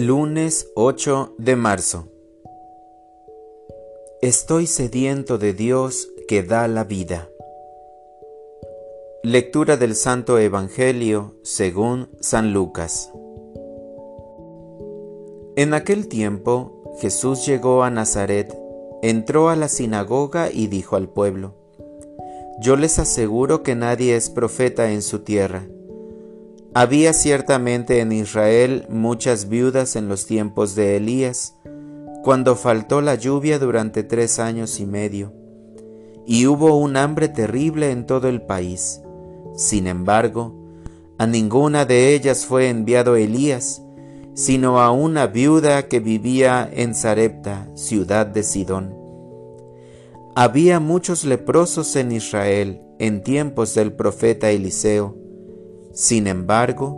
Lunes 8 de marzo. Estoy sediento de Dios que da la vida. Lectura del Santo Evangelio según San Lucas. En aquel tiempo Jesús llegó a Nazaret, entró a la sinagoga y dijo al pueblo, Yo les aseguro que nadie es profeta en su tierra había ciertamente en Israel muchas viudas en los tiempos de Elías, cuando faltó la lluvia durante tres años y medio, y hubo un hambre terrible en todo el país. Sin embargo, a ninguna de ellas fue enviado Elías, sino a una viuda que vivía en Sarepta, ciudad de Sidón. Había muchos leprosos en Israel en tiempos del profeta Eliseo, sin embargo,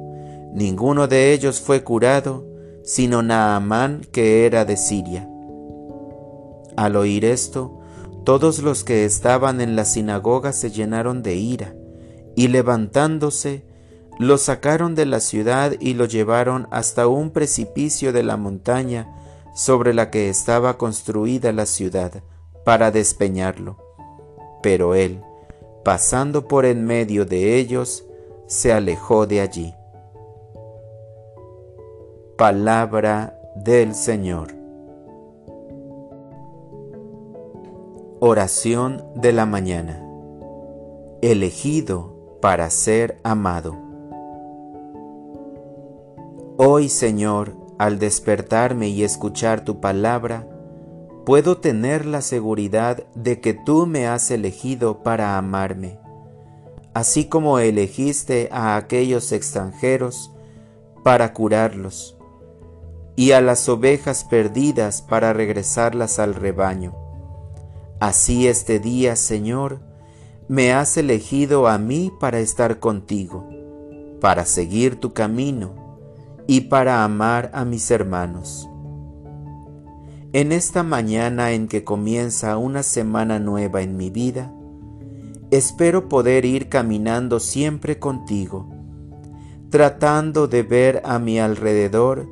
ninguno de ellos fue curado, sino Naamán que era de Siria. Al oír esto, todos los que estaban en la sinagoga se llenaron de ira, y levantándose, lo sacaron de la ciudad y lo llevaron hasta un precipicio de la montaña sobre la que estaba construida la ciudad, para despeñarlo. Pero él, pasando por en medio de ellos, se alejó de allí. Palabra del Señor. Oración de la mañana. Elegido para ser amado. Hoy, Señor, al despertarme y escuchar tu palabra, puedo tener la seguridad de que tú me has elegido para amarme así como elegiste a aquellos extranjeros para curarlos, y a las ovejas perdidas para regresarlas al rebaño. Así este día, Señor, me has elegido a mí para estar contigo, para seguir tu camino y para amar a mis hermanos. En esta mañana en que comienza una semana nueva en mi vida, Espero poder ir caminando siempre contigo, tratando de ver a mi alrededor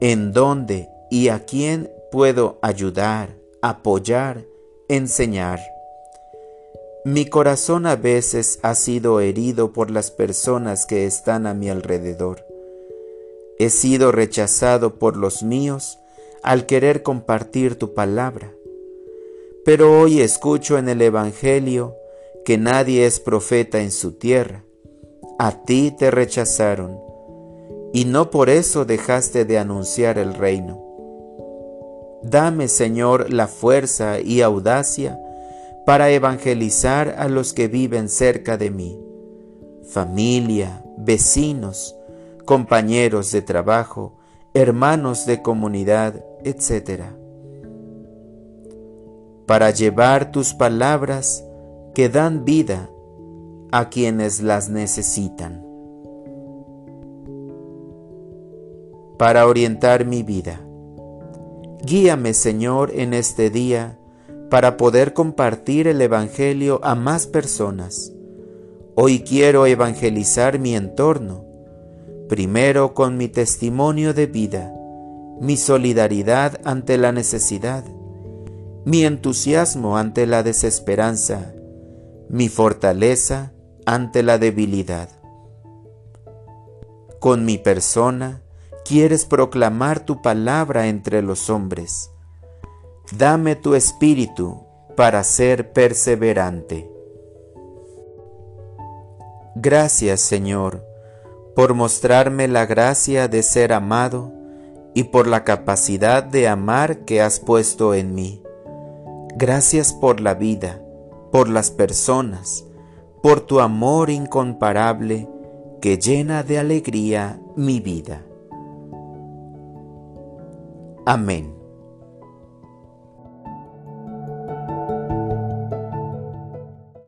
en dónde y a quién puedo ayudar, apoyar, enseñar. Mi corazón a veces ha sido herido por las personas que están a mi alrededor. He sido rechazado por los míos al querer compartir tu palabra. Pero hoy escucho en el Evangelio que nadie es profeta en su tierra. A ti te rechazaron, y no por eso dejaste de anunciar el reino. Dame, Señor, la fuerza y audacia para evangelizar a los que viven cerca de mí, familia, vecinos, compañeros de trabajo, hermanos de comunidad, etc. Para llevar tus palabras que dan vida a quienes las necesitan. Para orientar mi vida. Guíame, Señor, en este día para poder compartir el Evangelio a más personas. Hoy quiero evangelizar mi entorno, primero con mi testimonio de vida, mi solidaridad ante la necesidad, mi entusiasmo ante la desesperanza mi fortaleza ante la debilidad. Con mi persona quieres proclamar tu palabra entre los hombres. Dame tu espíritu para ser perseverante. Gracias Señor por mostrarme la gracia de ser amado y por la capacidad de amar que has puesto en mí. Gracias por la vida por las personas, por tu amor incomparable que llena de alegría mi vida. Amén.